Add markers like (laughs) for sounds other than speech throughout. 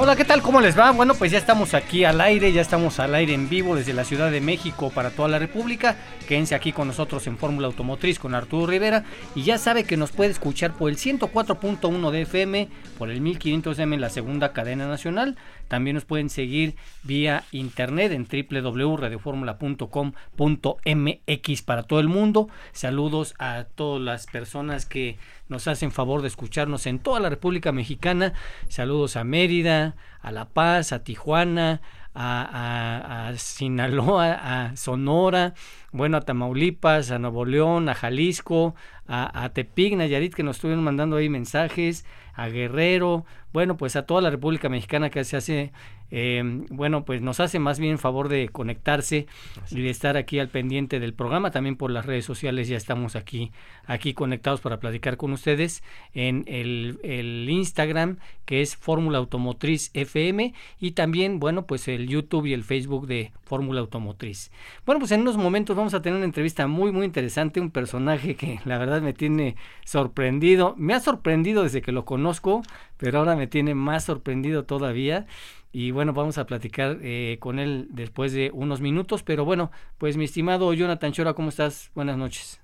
Hola, ¿qué tal? ¿Cómo les va? Bueno, pues ya estamos aquí al aire, ya estamos al aire en vivo desde la Ciudad de México para toda la República. Quédense aquí con nosotros en Fórmula Automotriz con Arturo Rivera y ya sabe que nos puede escuchar por el 104.1 de FM, por el 1500M en la segunda cadena nacional. También nos pueden seguir vía internet en www.radioformula.com.mx para todo el mundo. Saludos a todas las personas que nos hacen favor de escucharnos en toda la República Mexicana. Saludos a Mérida, a La Paz, a Tijuana, a, Sinaloa, a Sonora, bueno, a Tamaulipas, a Nuevo León, a Jalisco, a, a Tepic, Nayarit, que nos estuvieron mandando ahí mensajes, a Guerrero, bueno, pues a toda la República Mexicana que se hace, eh, bueno, pues nos hace más bien favor de conectarse y de estar aquí al pendiente del programa. También por las redes sociales ya estamos aquí, aquí conectados para platicar con ustedes en el, el Instagram que es Fórmula Automotriz FM y también, bueno, pues el YouTube y el Facebook de Fórmula Automotriz. Bueno, pues en unos momentos vamos a tener una entrevista muy, muy interesante, un personaje que la verdad me tiene sorprendido, me ha sorprendido desde que lo conozco, pero ahora me tiene más sorprendido todavía. Y bueno, vamos a platicar eh, con él después de unos minutos. Pero bueno, pues mi estimado Jonathan Chora, ¿cómo estás? Buenas noches.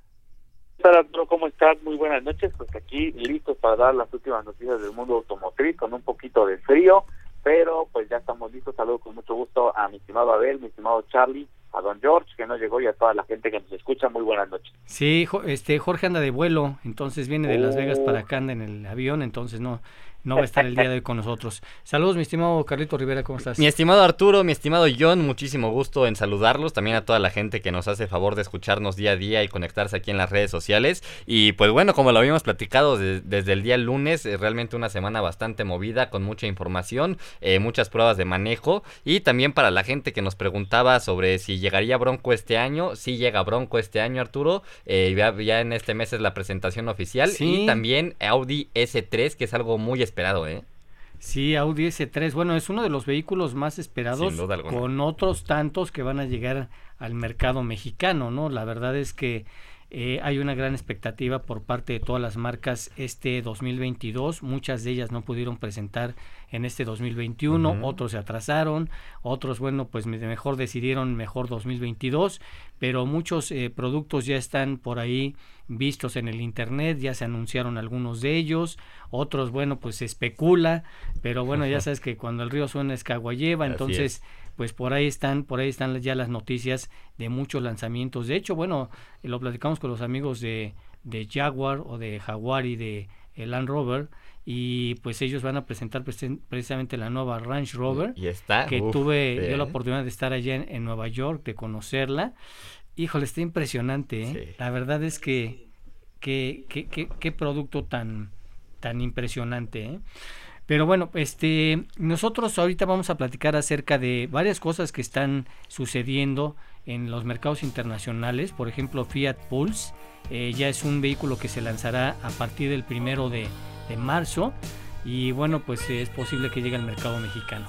¿Cómo estás? Muy buenas noches. Pues aquí listos para dar las últimas noticias del mundo automotriz con un poquito de frío, pero pues ya estamos listos. Saludo con mucho gusto a mi estimado Abel, mi estimado Charlie, a don George que no llegó y a toda la gente que nos escucha. Muy buenas noches. Sí, este Jorge anda de vuelo, entonces viene de Las Vegas para oh. acá, anda en el avión, entonces no no va a estar el día de hoy con nosotros. Saludos, mi estimado Carlito Rivera, ¿cómo estás? Mi estimado Arturo, mi estimado John, muchísimo gusto en saludarlos. También a toda la gente que nos hace favor de escucharnos día a día y conectarse aquí en las redes sociales. Y pues bueno, como lo habíamos platicado desde el día lunes, eh, realmente una semana bastante movida, con mucha información, eh, muchas pruebas de manejo. Y también para la gente que nos preguntaba sobre si llegaría Bronco este año, sí llega Bronco este año, Arturo. Eh, ya, en este mes es la presentación oficial. Y también Audi S3, que es algo muy especial esperado, ¿eh? Sí, Audi S3, bueno, es uno de los vehículos más esperados con otros tantos que van a llegar al mercado mexicano, ¿no? La verdad es que eh, hay una gran expectativa por parte de todas las marcas este 2022. Muchas de ellas no pudieron presentar en este 2021, otros se atrasaron, otros, bueno, pues mejor decidieron mejor 2022, pero muchos eh, productos ya están por ahí vistos en el internet, ya se anunciaron algunos de ellos, otros, bueno, pues se especula, pero bueno, ya sabes que cuando el río suena es que agua lleva, entonces pues por ahí están, por ahí están ya las noticias de muchos lanzamientos. De hecho, bueno, lo platicamos con los amigos de, de Jaguar o de Jaguar y de Land Rover y pues ellos van a presentar precisamente la nueva Range Rover y está que tuve yo la oportunidad de estar allá en, Nueva York de conocerla híjole está impresionante ¿eh? la verdad es que qué qué producto tan tan impresionante ¿eh? Pero bueno, este, nosotros ahorita vamos a platicar acerca de varias cosas que están sucediendo en los mercados internacionales. Por ejemplo, Fiat Pulse eh, ya es un vehículo que se lanzará a partir del primero de, de marzo. Y bueno, pues es posible que llegue al mercado mexicano.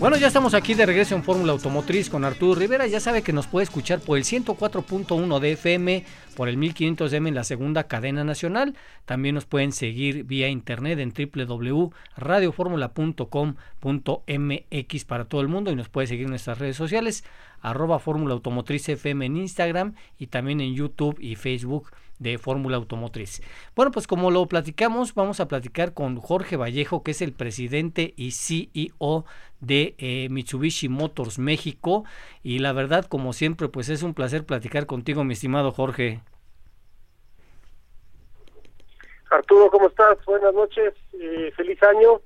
Bueno, ya estamos aquí de regreso en Fórmula Automotriz con Arturo Rivera. Ya sabe que nos puede escuchar por el 104.1 de FM, por el 1500M en la segunda cadena nacional. También nos pueden seguir vía internet en www.radioformula.com.mx para todo el mundo y nos puede seguir en nuestras redes sociales, arroba Fórmula Automotriz FM en Instagram y también en YouTube y Facebook de Fórmula Automotriz. Bueno, pues como lo platicamos, vamos a platicar con Jorge Vallejo, que es el presidente y CEO de eh, Mitsubishi Motors México. Y la verdad, como siempre, pues es un placer platicar contigo, mi estimado Jorge. Arturo, ¿cómo estás? Buenas noches, eh, feliz año.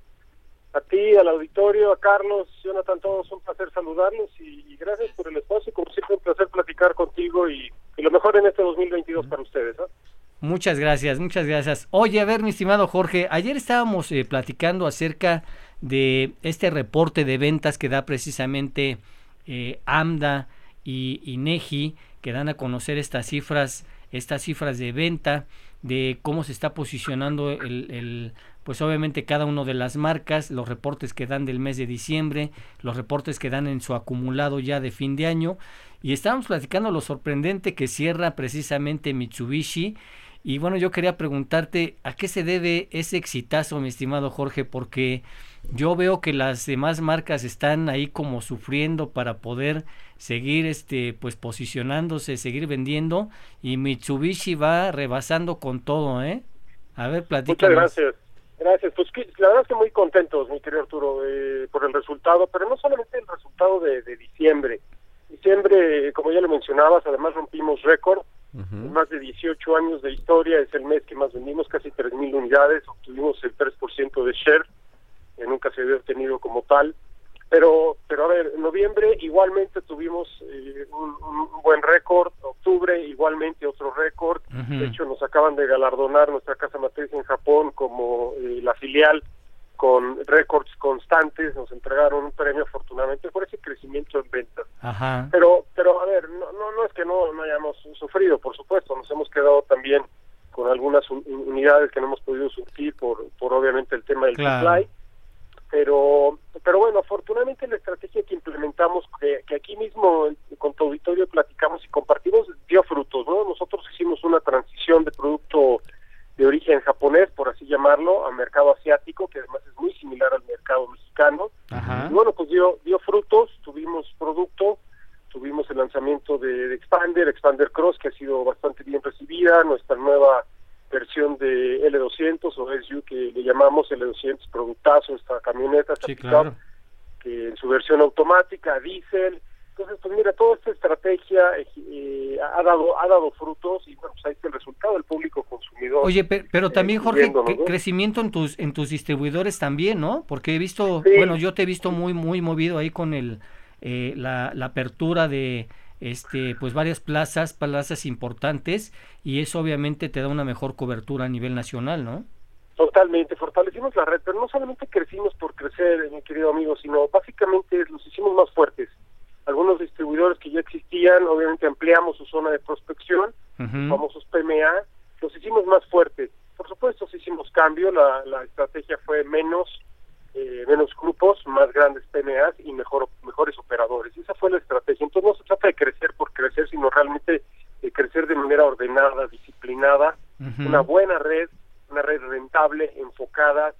A ti, al auditorio, a Carlos, Jonathan, todos un placer saludarlos y, gracias por el espacio. Como siempre, un placer platicar contigo y, lo mejor en este 2022 para ustedes. Muchas gracias, muchas gracias. Oye, a ver, mi estimado Jorge, ayer estábamos eh, platicando acerca de este reporte de ventas que da precisamente eh, AMDA y INEGI, que dan a conocer estas cifras, estas cifras de venta, de cómo se está posicionando el, el pues obviamente cada una de las marcas, los reportes que dan del mes de diciembre, los reportes que dan en su acumulado ya de fin de año. Y estábamos platicando lo sorprendente que cierra precisamente Mitsubishi. Y bueno, yo quería preguntarte a qué se debe ese exitazo, mi estimado Jorge, porque yo veo que las demás marcas están ahí como sufriendo para poder seguir este pues posicionándose, seguir vendiendo y Mitsubishi va rebasando con todo, ¿eh? A ver, platícanos. Muchas gracias. Gracias, pues la verdad estoy muy contentos, mi querido Arturo, eh, por el resultado, pero no solamente el resultado de, diciembre. Diciembre, como ya lo mencionabas, además rompimos récord, más de 18 años de historia, es el mes que más vendimos, casi 3.000 unidades, obtuvimos el 3% de share, que nunca se había obtenido como tal. Pero, pero a ver, en noviembre igualmente tuvimos eh, un, buen récord, octubre igualmente otro récord. De hecho, nos acaban de galardonar nuestra casa matriz en Japón como eh, la filial con récords constantes. Nos entregaron un premio, afortunadamente, por ese crecimiento en ventas. Pero, pero a ver, no, no, no es que no, no hayamos sufrido, por supuesto. Nos hemos quedado también con algunas unidades que no hemos podido surtir por, por obviamente el tema del supply pero pero bueno, afortunadamente la estrategia que implementamos, que, aquí mismo con tu auditorio platicamos y compartimos, dio frutos, ¿no? Nosotros hicimos una transición de producto de origen japonés, por así llamarlo, al mercado asiático, que además es muy similar al mercado mexicano. Y bueno, pues dio, dio frutos, tuvimos producto, tuvimos el lanzamiento de, de Expander, Expander Cross, que ha sido bastante bien recibida, nuestra nueva versión de L200 o SU que le llamamos L200 productazo, esta camioneta, sí, claro. que en su versión automática, diésel. Entonces, pues mira, toda esta estrategia eh, ha dado ha dado frutos y bueno, pues ahí está el resultado, el público consumidor. Oye, pero, también, Jorge, crecimiento en tus en tus distribuidores también, ¿no? Porque he visto, bueno, yo te he visto muy muy movido ahí con el eh, la, la apertura de este, pues varias plazas, plazas importantes y eso obviamente te da una mejor cobertura a nivel nacional, ¿no? Totalmente, fortalecimos la red, pero no solamente crecimos por crecer, mi querido amigo, sino básicamente los hicimos más fuertes. Algunos distribuidores que ya existían, obviamente ampliamos su zona de prospección, famosos PMA, los hicimos más fuertes. Por supuesto, hicimos cambio, la, la estrategia fue menos eh, menos grupos, más grandes PMAs y mejor, mejores operadores. Esa fue la estrategia. Entonces no se trata de crecer por crecer, sino realmente de crecer de manera ordenada, disciplinada, una buena red, una red rentable, enfocada.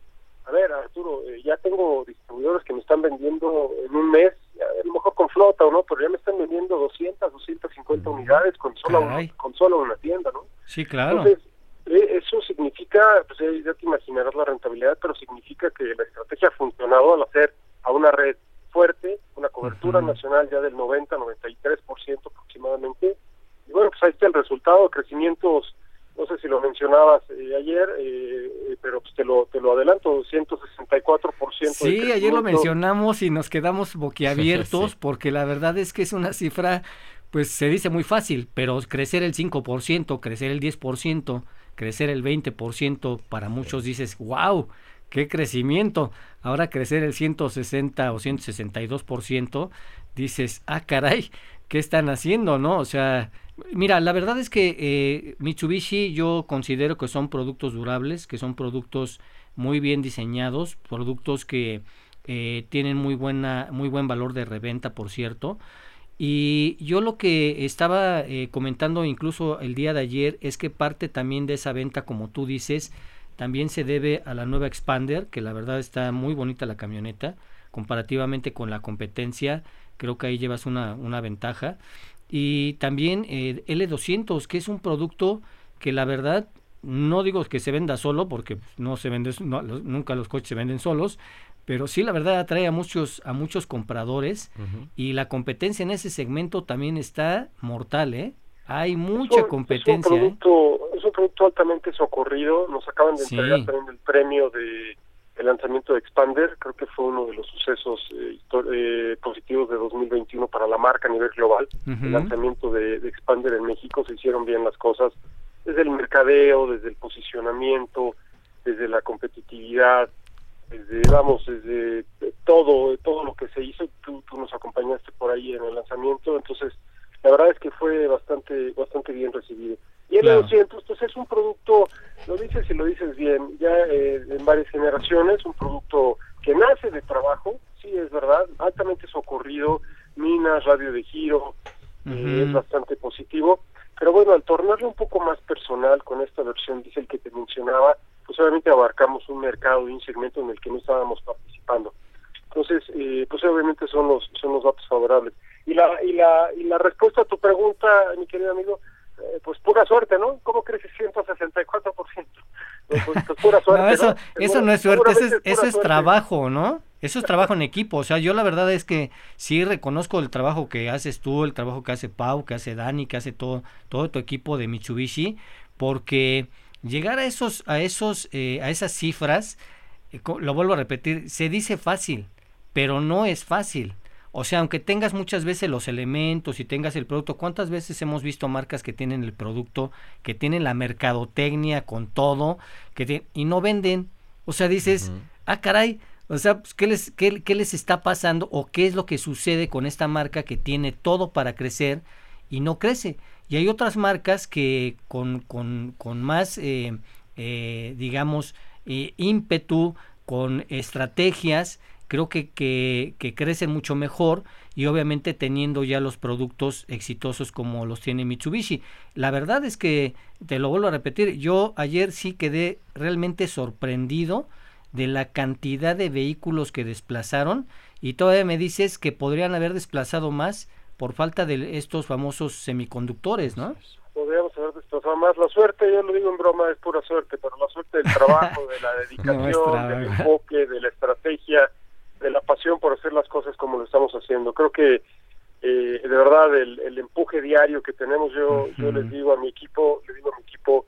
A ver, Arturo, eh, ya tengo distribuidores que me están vendiendo en un mes, a lo mejor con flota o no, pero ya me están vendiendo 200, 250 unidades con solo, con solo una tienda, ¿no? Sí, claro. Entonces, eso significa, pues eh, ya te imaginarás la rentabilidad, pero significa que la estrategia ha funcionado al hacer a una red fuerte, una cobertura nacional ya del 90-93% aproximadamente. Y bueno, pues ahí está el resultado, crecimientos, no sé si lo mencionabas eh, ayer, pero pues te lo, te lo adelanto, 164%. Sí, ayer lo mencionamos y nos quedamos boquiabiertos (laughs) porque la verdad es que es una cifra, pues se dice muy fácil, pero crecer el 5%, crecer el 10%, crecer el 20%, para muchos dices, wow, qué crecimiento. Ahora crecer el 160 o 162%, dices, ah, caray, ¿qué están haciendo, no? O sea, mira, la verdad es que eh, Mitsubishi yo considero que son productos durables, que son productos muy bien diseñados, productos que eh, tienen muy buena, muy buen valor de reventa, por cierto. Y yo lo que estaba eh, comentando incluso el día de ayer es que parte también de esa venta, como tú dices, también se debe a la nueva Expander, que la verdad está muy bonita la camioneta, comparativamente con la competencia, creo que ahí llevas una, una ventaja. Y también eh, L200, que es un producto que la verdad no digo que se venda solo, porque no se vende, nunca los coches se venden solos, pero sí la verdad atrae a muchos a muchos compradores y la competencia en ese segmento también está mortal eh hay mucha competencia es un, ¿eh? producto, es un producto altamente socorrido. Nos acaban de entregar también el premio de el lanzamiento de Expander. Creo que fue uno de los sucesos eh, eh, positivos de 2021 para la marca a nivel global. El lanzamiento de, de Expander en México se hicieron bien las cosas. Desde el mercadeo, desde el posicionamiento, desde la competitividad, desde, vamos, desde todo, todo lo que se hizo, tú, tú nos acompañaste por ahí en el lanzamiento, entonces la verdad es que fue bastante, bastante bien recibido. Y el 200 pues es un producto, lo dices y lo dices bien, ya eh, en varias generaciones, un producto que nace de trabajo, sí es verdad, altamente socorrido, minas, radio de giro, eh, es bastante positivo, pero bueno, al tornarlo un poco más personal con esta versión diésel que te mencionaba, pues obviamente abarcamos un mercado y un segmento en el que no estábamos participando. Entonces, eh, pues obviamente son los son los datos favorables. Y la y la y la respuesta a tu pregunta, mi querido amigo, eh, pues pura suerte, ¿no? ¿Cómo crece 164%? Pues, pues, pues pura suerte. no, eso, eso no es suerte, eso es, eso es trabajo, ¿no? Eso es trabajo en equipo. O sea, yo la verdad es que sí reconozco el trabajo que haces tú, el trabajo que hace Pau, que hace Dani, que hace todo, todo tu equipo de Mitsubishi, porque llegar a esos, a esos, eh, a esas cifras, eh, lo vuelvo a repetir, se dice fácil, pero no es fácil. O sea, aunque tengas muchas veces los elementos y tengas el producto, ¿cuántas veces hemos visto marcas que tienen el producto, que tienen la mercadotecnia con todo, que y no venden? O sea, dices, ah, caray, o sea, pues, ¿qué, les, qué, ¿qué les está pasando o qué es lo que sucede con esta marca que tiene todo para crecer y no crece? Y hay otras marcas que con, con, con más, eh, eh, digamos, eh, ímpetu, con estrategias, creo que, que, que, crecen mucho mejor y obviamente teniendo ya los productos exitosos como los tiene Mitsubishi. La verdad es que, te lo vuelvo a repetir, yo ayer sí quedé realmente sorprendido de la cantidad de vehículos que desplazaron y todavía me dices que podrían haber desplazado más por falta de estos famosos semiconductores, ¿no? Podríamos haber desplazado más. La suerte, yo lo digo en broma, es pura suerte, pero la suerte del trabajo, de la (laughs) dedicación, del enfoque, de la estrategia, de la pasión por hacer las cosas como lo estamos haciendo. Creo que eh, de verdad el, empuje diario que tenemos, yo, yo les digo a mi equipo, le digo a mi equipo,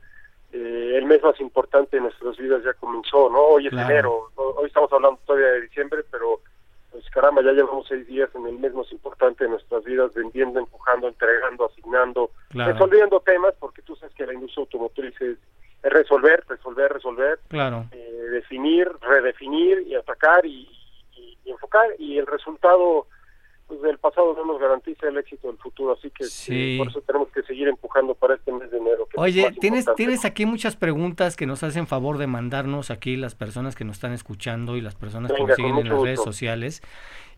eh, el mes más importante de nuestras vidas ya comenzó, ¿no? Hoy es enero, hoy estamos hablando todavía de diciembre, pero pues caramba, ya llevamos seis días en el mes más importante de nuestras vidas, vendiendo, empujando, entregando, asignando, resolviendo temas, porque tú sabes que la industria automotriz es, resolver, resolver, resolver, claro. Eh, definir, redefinir y atacar y, enfocar, y el resultado pues del pasado no nos garantiza el éxito del futuro, así que eh, por eso tenemos que seguir empujando para este mes de enero. Oye, tienes tienes aquí muchas preguntas que nos hacen favor de mandarnos aquí las personas que nos están escuchando y las personas que nos siguen en las redes sociales.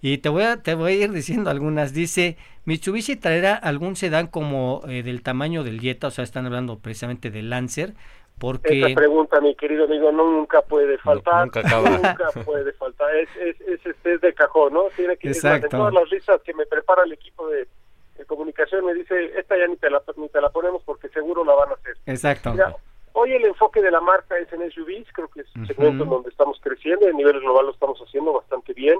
Y te voy a te voy a ir diciendo algunas. Dice, Mitsubishi traerá algún sedán como eh, del tamaño del Jetta, o sea, están hablando precisamente del Lancer, porque... Esa pregunta, mi querido amigo, nunca puede faltar. nunca, (laughs) puede faltar. Es, es, es, es, de cajón, ¿no? Tiene que Exacto. De todas las listas que me prepara el equipo de, comunicación, me dice, esta ya ni te, la, ni te la ponemos porque seguro la van a hacer. Exacto. hoy el enfoque de la marca es en SUVs, creo que es un segmento en donde estamos creciendo, a nivel global lo estamos haciendo bastante bien.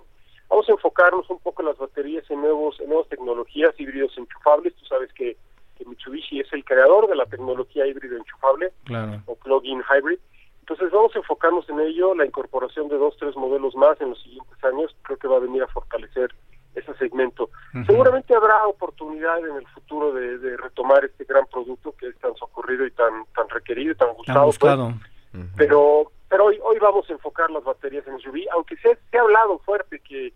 Vamos a enfocarnos un poco en las baterías, en, nuevos, en nuevas tecnologías, híbridos enchufables. Tú sabes que que Mitsubishi es el creador de la tecnología híbrido enchufable o plug-in hybrid. Entonces vamos a enfocarnos en ello, la incorporación de dos, tres modelos más en los siguientes años, creo que va a venir a fortalecer ese segmento. Seguramente habrá oportunidad en el futuro de, retomar este gran producto que es tan socorrido y tan tan requerido y tan gustado. Pues. Pero pero hoy hoy vamos a enfocar las baterías en SUV, aunque se, se ha hablado fuerte que,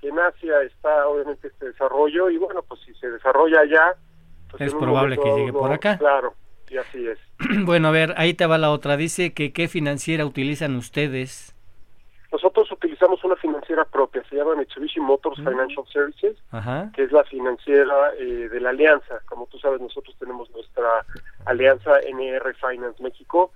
que en Asia está obviamente este desarrollo y bueno, pues si se desarrolla allá, pues es probable que llegue por acá. Claro, y así es. (clears throat) bueno, a ver, ahí te va la otra. Dice que qué financiera utilizan ustedes. Nosotros utilizamos una financiera propia, se llama Mitsubishi Motors mm. Financial Services, que es la financiera eh, de la alianza. Como tú sabes, nosotros tenemos nuestra alianza NR Finance México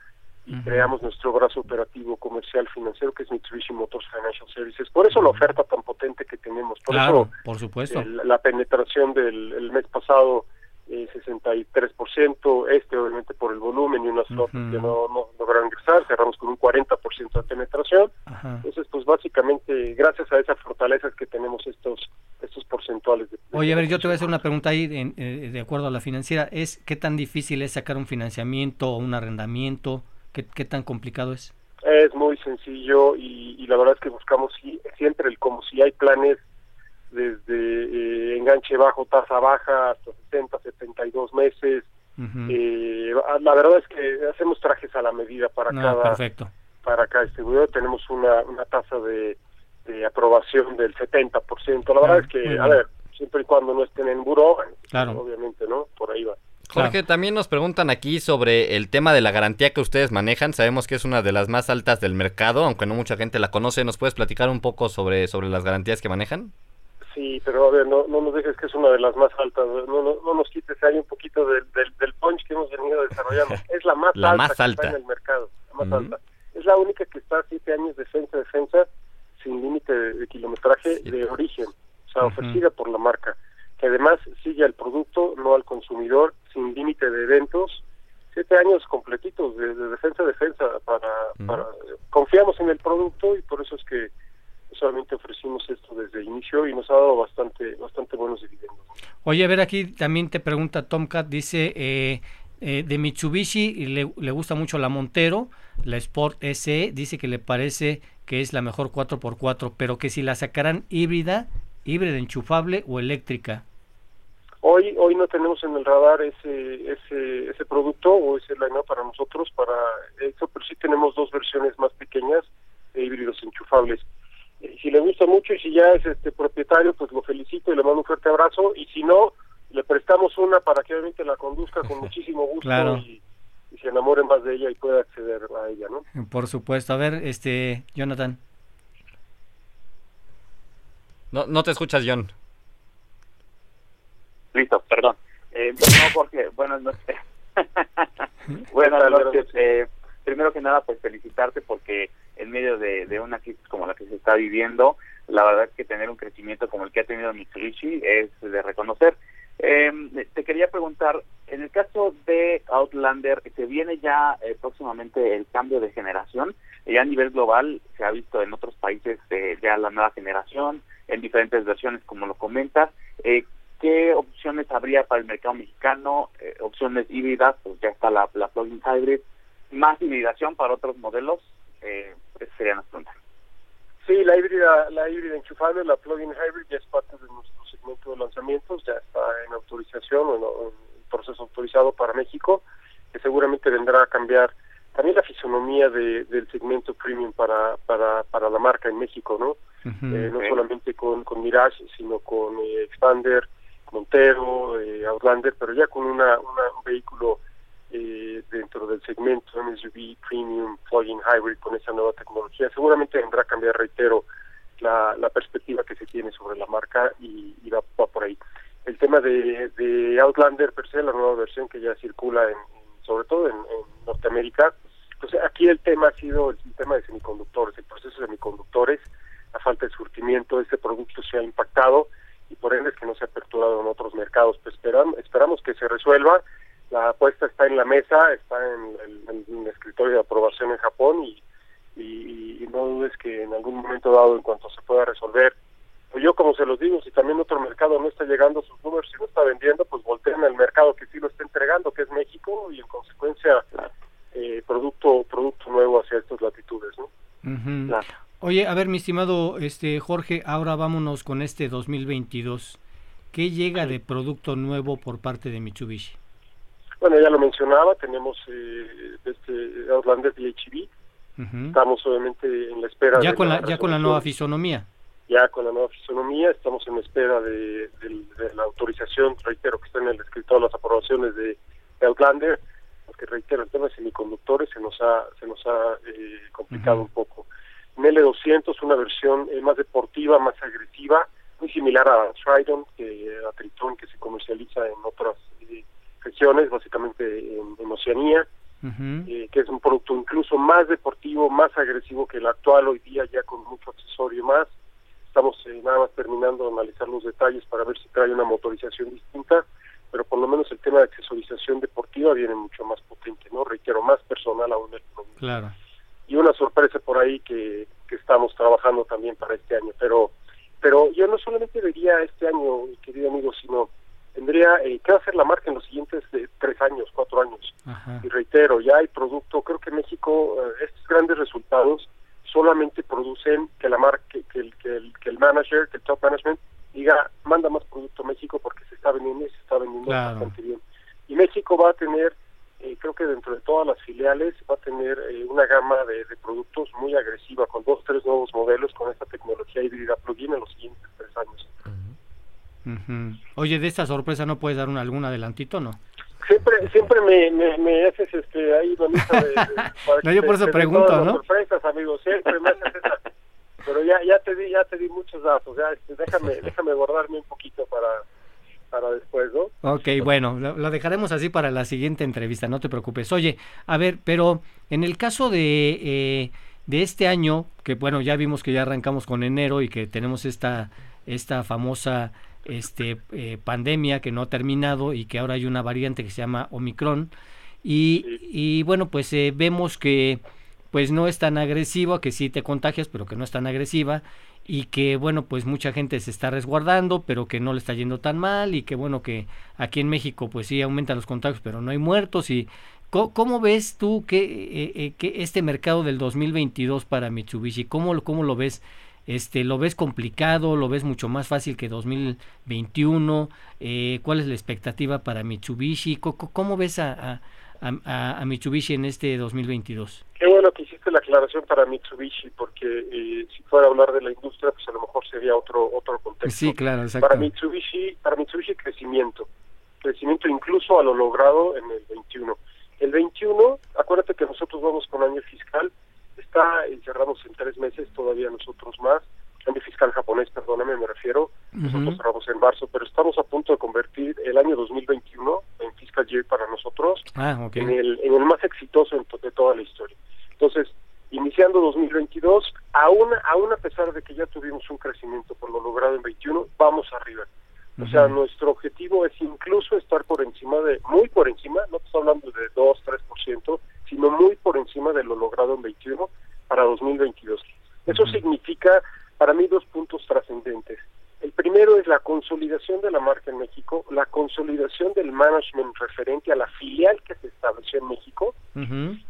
y creamos nuestro brazo operativo comercial financiero que es Mitsubishi Motors Financial Services. Por eso la oferta tan potente que tenemos. Por claro, por supuesto. la penetración del mes pasado eh, 63%, este obviamente por el volumen y unas flotas que no, no lograron ingresar, cerramos con un 40% de penetración. Entonces, pues básicamente, gracias a esas fortalezas que tenemos estos estos porcentuales. De, Oye, a ver, yo te voy a hacer una pregunta ahí eh, de acuerdo a la financiera, es ¿qué tan difícil es sacar un financiamiento o un arrendamiento? ¿Qué, qué tan complicado es? Es muy sencillo y, y la verdad es que buscamos siempre el como si hay planes desde eh, enganche bajo, tasa baja, hasta 60, 72 meses, Eh, la verdad es que hacemos trajes a la medida para Ah, cada perfecto. para cada distribuidor. Tenemos una, una tasa de, de aprobación del 70%. La verdad Ah, es que, a ver, siempre y cuando no estén en buró, Claro. obviamente, ¿no? Por ahí va. Jorge, Claro. también nos preguntan aquí sobre el tema de la garantía que ustedes manejan. Sabemos que es una de las más altas del mercado, aunque no mucha gente la conoce. ¿Nos puedes platicar un poco sobre, sobre las garantías que manejan? Sí, pero a ver, no, no nos dejes que es una de las más altas. No, no, no nos quites ahí un poquito del, del, del punch que hemos venido desarrollando. (laughs) Es la más La alta más que está en el mercado. La más alta. Es la única que está siete años defensa defensa sin límite de, de kilometraje de origen, o sea, ofrecida por la marca, que además sigue al producto, no al consumidor, sin límite de eventos. Siete años completitos de, de defensa defensa para, para confiamos en el producto y por eso es que solamente ofrecimos esto desde inicio y nos ha dado bastante bastante buenos dividendos. Oye, a ver, aquí también te pregunta Tomcat, dice eh, eh, de Mitsubishi y le, le gusta mucho la Montero, la Sport SE, dice que le parece que es la mejor 4x4, pero que si la sacaran híbrida, híbrida enchufable o eléctrica. Hoy hoy no tenemos en el radar ese ese ese producto o ese line para nosotros para eso, pero sí tenemos dos versiones más pequeñas de híbridos enchufables. Eh, si le gusta mucho y si ya es este propietario, pues lo felicito y le mando un fuerte abrazo y si no, le prestamos una para que obviamente la conduzca con (laughs) muchísimo gusto Claro. y, y se enamoren más de ella y pueda acceder a ella, ¿no? Por supuesto. A ver, este, Jonathan. No, no te escuchas, John. Listo, perdón. Eh, no, Jorge, buenas noches. (laughs) buenas noches. Eh, primero que nada, pues felicitarte porque en medio de, de una crisis como la que se está viviendo, la verdad es que tener un crecimiento como el que ha tenido Mitsubishi es de reconocer. Eh, te quería preguntar, en el caso de Outlander, ¿se viene ya eh, próximamente el cambio de generación? Ya a nivel global se ha visto en otros países eh, ya la nueva generación, en diferentes versiones, como lo comentas. Eh, ¿Qué opciones habría para el mercado mexicano? Eh, opciones híbridas, pues ya está la, la plug-in hybrid. ¿Más hibridación para otros modelos? Eh, esas serían las preguntas. Sí, la híbrida, la híbrida enchufable, la plug-in hybrid ya es parte de nuestro segmento de lanzamientos, ya está en autorización o en, proceso autorizado para México, que seguramente vendrá a cambiar también la fisonomía de, del segmento premium para, para, para la marca en México, ¿no? Eh, no solamente con, con Mirage, sino con eh, Expander, Montero, eh, Outlander, pero ya con una, una- un vehículo eh, dentro del segmento SUV Premium Plug-in Hybrid con esa nueva tecnología. Seguramente vendrá a cambiar, reitero, la, la perspectiva que se tiene sobre la marca y, y va, va por ahí. El tema de, de Outlander per se, la nueva versión que ya circula en, sobre todo en, en Norteamérica, pues aquí el tema ha sido el tema de semiconductores, el proceso de semiconductores, la falta de surtimiento de este producto se ha impactado y por ende es que no se ha aperturado en otros mercados. Pues esperamos, esperamos que se resuelva. La apuesta está en la mesa, está en el, escritorio de aprobación en Japón y, y, y no dudes que en algún momento dado, en cuanto se pueda resolver, pues yo como se los digo, si también otro mercado no está llegando a sus números, si no está vendiendo, pues volteen al mercado que sí lo está entregando, que es México, y en consecuencia eh, producto producto nuevo hacia estas latitudes, ¿no? Claro. Oye, a ver, mi estimado este Jorge, ahora vámonos con este 2022. ¿Qué llega de producto nuevo por parte de Mitsubishi? Bueno, ya lo mencionaba, tenemos eh, este Outlander DHB, estamos obviamente en la espera Ya de con la, ya con la nueva fisonomía. ya con la nueva fisonomía, estamos en espera de, la autorización, reitero que está en el escritorio las aprobaciones de, de Outlander, porque reitero, el tema de semiconductores se nos ha, se nos ha eh, complicado un poco. Un L200, una versión eh, más deportiva, más agresiva, muy similar a Tridon, que, a Triton, que se comercializa en otras regiones, básicamente en, en Oceanía, eh, que es un producto incluso más deportivo, más agresivo que el actual hoy día, ya con mucho accesorio más. Estamos eh, nada más terminando de analizar los detalles para ver si trae una motorización distinta, pero por lo menos el tema de accesorización deportiva viene mucho más potente, ¿no? Reitero, más personal aún el producto. Claro. Y una sorpresa por ahí que, que estamos trabajando también para este año, pero pero yo no solamente vería este año, mi querido amigo, sino tendría, eh, ¿qué va a hacer la marca en los siguientes eh, tres años, cuatro años? Ajá. y reitero, ya hay producto, creo que México, eh, estos grandes resultados solamente producen que la marca, que, que el, que, el, que el manager, que el top management diga, manda más producto a México porque se está vendiendo y se está vendiendo Claro. bastante bien. Y México va a tener, eh, creo que dentro de todas las filiales, va a tener eh, una gama de, productos muy agresiva, con dos, tres nuevos modelos con esta tecnología híbrida plug-in en los siguientes tres años. Oye, de esta sorpresa no puedes dar un, algún adelantito, ¿no? Siempre, siempre me, me, haces este, ahí manita de, de (laughs) No, yo por eso pregunto, ¿no? sorpresas, amigos, siempre me haces esa. Pero ya, ya te di, ya te di muchos datos, ya, este, déjame, (laughs) déjame guardarme un poquito para, para después, ¿no? Ok, bueno, lo, dejaremos así para la siguiente entrevista, no te preocupes. Oye, a ver, pero en el caso de, eh, de este año, que bueno, ya vimos que ya arrancamos con enero y que tenemos esta, esta famosa este, eh, pandemia que no ha terminado y que ahora hay una variante que se llama Omicron. Y, y bueno, pues eh, vemos que pues no es tan agresiva, que sí te contagias, pero que no es tan agresiva y que bueno, pues mucha gente se está resguardando, pero que no le está yendo tan mal y que bueno, que aquí en México pues sí aumentan los contagios, pero no hay muertos y ¿cómo, ves tú que, eh, que este mercado del 2022 para Mitsubishi, cómo, cómo lo ves? Este, ¿Lo ves complicado? ¿Lo ves mucho más fácil que 2021? Eh, ¿Cuál es la expectativa para Mitsubishi? ¿Cómo, ves a, a, Mitsubishi en este 2022? Qué bueno que hiciste la aclaración para Mitsubishi, porque eh, si fuera a hablar de la industria, pues a lo mejor sería otro otro contexto. Sí, claro, exacto. Para Mitsubishi, para Mitsubishi crecimiento, crecimiento incluso a lo logrado en el 21. El 21, acuérdate que nosotros vamos con año fiscal está encerramos en tres meses, todavía nosotros más. Cambio fiscal japonés, perdóname, me refiero. Nosotros cerramos en marzo, pero estamos a punto de convertir el año 2021 en fiscal year para nosotros ah, en, el, en el más exitoso de toda la historia. Entonces, iniciando 2022, aún, aún a pesar de que ya tuvimos un crecimiento por lo logrado en 21, vamos arriba. O sea, nuestro objetivo es incluso estar por encima de, muy por encima, no estoy hablando de 2, 3%, sino muy por encima de lo logrado en 21 para 2022. Eso significa para mí dos puntos trascendentes. El primero es la consolidación de la marca en México, la consolidación del management referente a la filial que se estableció en México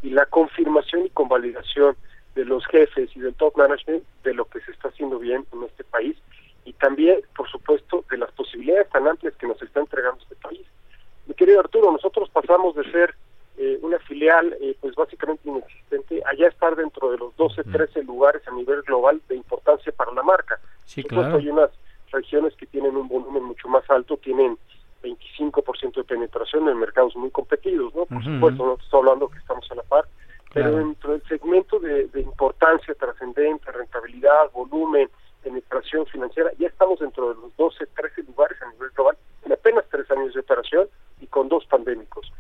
y la confirmación y convalidación de los jefes y del top management de lo que se está haciendo bien en este país y también, por supuesto, de las posibilidades tan amplias que nos está entregando este país. Mi querido Arturo, nosotros pasamos de ser eh, una filial eh, pues básicamente inexistente, allá estar dentro de los 12, 13 lugares a nivel global de importancia para la marca. Sí, claro. Hay unas regiones que tienen un volumen mucho más alto, tienen 25% de penetración en mercados muy competidos, ¿no? Por supuesto, no estoy hablando que estamos a la par, pero dentro del segmento de, de importancia trascendente, rentabilidad, volumen, penetración financiera, ya estamos dentro de los 12, 13 lugares a nivel global en apenas tres años de operación y con dos pandémicos.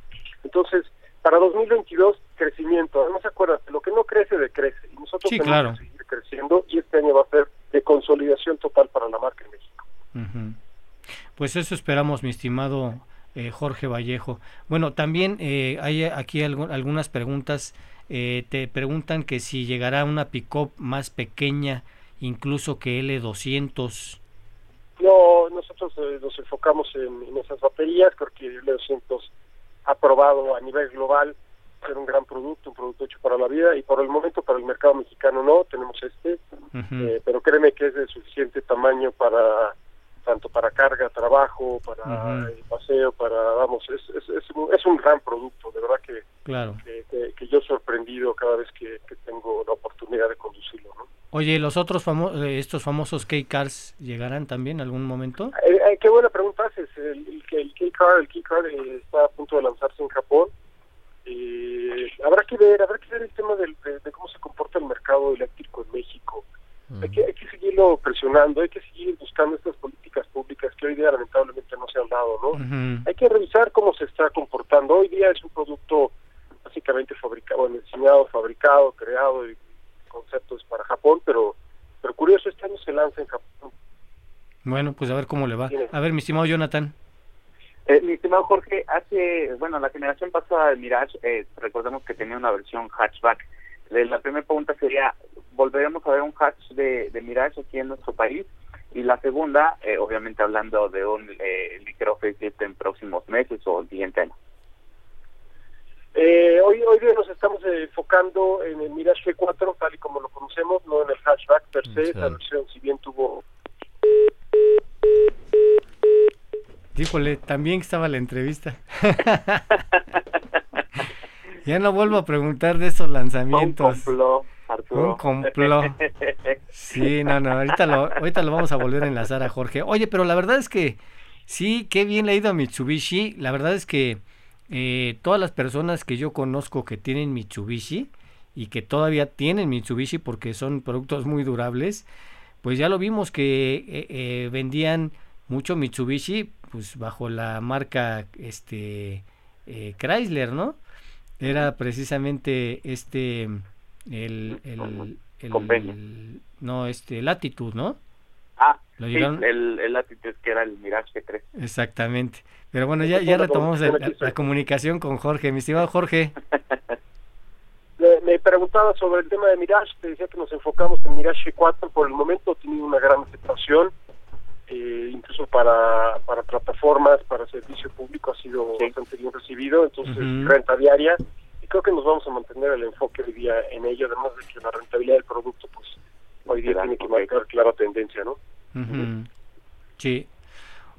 Entonces, para 2022, crecimiento. Además, acuérdate, lo que no crece, decrece. Y nosotros tenemos que seguir creciendo y este año va a ser de consolidación total para la marca en México. Pues eso esperamos, mi estimado eh, Jorge Vallejo. Bueno, también eh, hay aquí algunas preguntas. Eh, te preguntan que si llegará una pick-up más pequeña, incluso que L200. No, nosotros nos enfocamos en, en esas baterías, porque L200 aprobado a nivel global ser un gran producto, un producto hecho para la vida y por el momento para el mercado mexicano no, tenemos este, eh, pero créeme que es de suficiente tamaño para tanto para carga, trabajo, para paseo, para, vamos, es, es, es, un, gran producto, de verdad que, claro. que, yo sorprendido cada vez que, tengo la oportunidad de conducirlo. ¿no? Oye, ¿los otros famo eh, estos famosos K-Cars llegarán también en algún momento? Eh, qué buena pregunta haces. El, el, K-Car, el K-Car está a punto de lanzarse en Japón. Habrá que ver, habrá que ver el tema del, de, cómo se comporta el mercado eléctrico en México. hay, que, hay que seguirlo presionando, hay que seguir buscando estas políticas públicas que hoy día lamentablemente no se han dado, ¿no? Hay que revisar cómo se está comportando. Hoy día es un producto básicamente fabricado, diseñado, fabricado, creado y conceptos para Japón, pero pero curioso, este año se lanza en Japón. Bueno, pues a ver cómo le va. A ver, mi estimado Jonathan. Eh, mi estimado Jorge, hace, bueno, la generación pasada del Mirage, eh, recordemos que tenía una versión hatchback. Eh, la primera pregunta sería, ¿volveremos a ver un hatch de, de Mirage aquí en nuestro país? Y la segunda, eh, obviamente hablando de un eh, ligero facelift en próximos meses o el siguiente año. Eh, hoy, hoy día nos estamos enfocando en el Mirage G4 tal y como lo conocemos, no en el hatchback per se, esa versión si bien tuvo... Híjole, también estaba la entrevista. (laughs) Ya no vuelvo a preguntar de esos lanzamientos. Un complot, Arturo. Un complot. Sí, no, no, ahorita lo, ahorita lo vamos a volver a enlazar a Jorge. Oye, pero la verdad es que sí, qué bien le ha ido a Mitsubishi. La verdad es que eh, todas las personas que yo conozco que tienen Mitsubishi y que todavía tienen Mitsubishi porque son productos muy durables, pues ya lo vimos que eh, eh, vendían mucho Mitsubishi pues bajo la marca este Chrysler, ¿no? Era precisamente este el, el, el, no este Latitude, ¿no? Ah, sí, el, el Latitude que era el Mirage 3. Exactamente. Pero bueno, ya, ya retomamos la, comunicación con Jorge. Mi estimado Jorge. (laughs) me preguntaba sobre el tema de Mirage, te decía que nos enfocamos en Mirage 4, por el momento ha tenido una gran aceptación, eh, incluso para, para plataformas, para servicio público ha sido bastante bien recibido, entonces renta diaria, y creo que nos vamos a mantener el enfoque hoy día en ello, además de que la rentabilidad del producto, pues hoy día tiene que marcar clara tendencia, ¿no? Sí.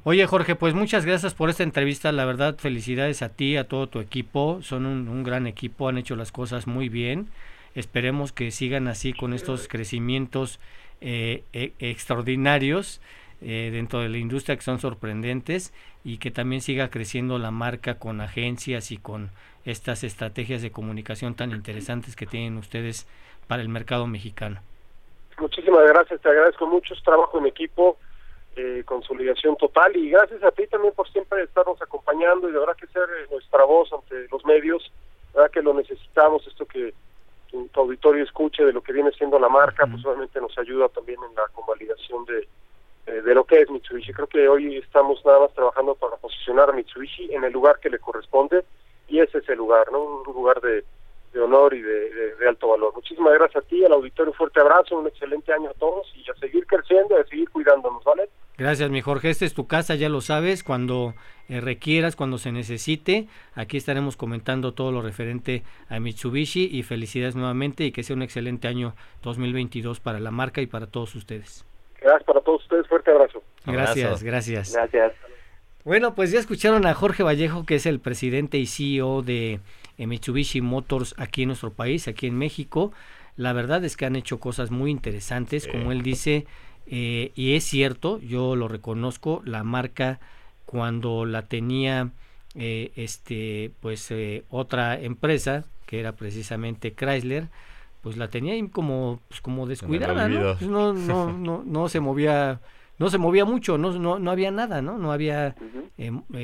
Oye Jorge, pues muchas gracias por esta entrevista. La verdad, felicidades a ti, a todo tu equipo. Son un, gran equipo, han hecho las cosas muy bien. Esperemos que sigan así con estos crecimientos eh, e, extraordinarios eh, dentro de la industria que son sorprendentes y que también siga creciendo la marca con agencias y con estas estrategias de comunicación tan interesantes que tienen ustedes para el mercado mexicano. Muchísimas gracias, te agradezco mucho. Es trabajo en equipo eh, consolidación total y gracias a ti también por siempre estarnos acompañando y de verdad que ser eh, nuestra voz ante los medios, verdad que lo necesitamos, esto que tu, auditorio escuche de lo que viene siendo la marca, pues obviamente nos ayuda también en la convalidación de, eh, de lo que es Mitsubishi. Creo que hoy estamos nada más trabajando para posicionar a Mitsubishi en el lugar que le corresponde y ese es el lugar, ¿no? Un lugar de, de honor y de, alto valor. Muchísimas gracias a ti, al auditorio, un fuerte abrazo, un excelente año a todos y a seguir creciendo, a seguir cuidándonos, ¿vale? Gracias, mi Jorge. Esta es tu casa, ya lo sabes. Cuando eh, requieras, cuando se necesite, aquí estaremos comentando todo lo referente a Mitsubishi y felicidades nuevamente y que sea un excelente año 2022 para la marca y para todos ustedes. Gracias para todos ustedes. Fuerte abrazo. Gracias, gracias. Gracias. Bueno, pues ya escucharon a Jorge Vallejo, que es el presidente y CEO de eh, Mitsubishi Motors aquí en nuestro país, aquí en México. La verdad es que han hecho cosas muy interesantes, como él dice eh, y es cierto, yo lo reconozco, la marca cuando la tenía eh, este pues eh, otra empresa que era precisamente Chrysler pues la tenía como pues, como descuidada pues, ¿no? (laughs) no, no, no se movía no se movía mucho no no, no había nada no no había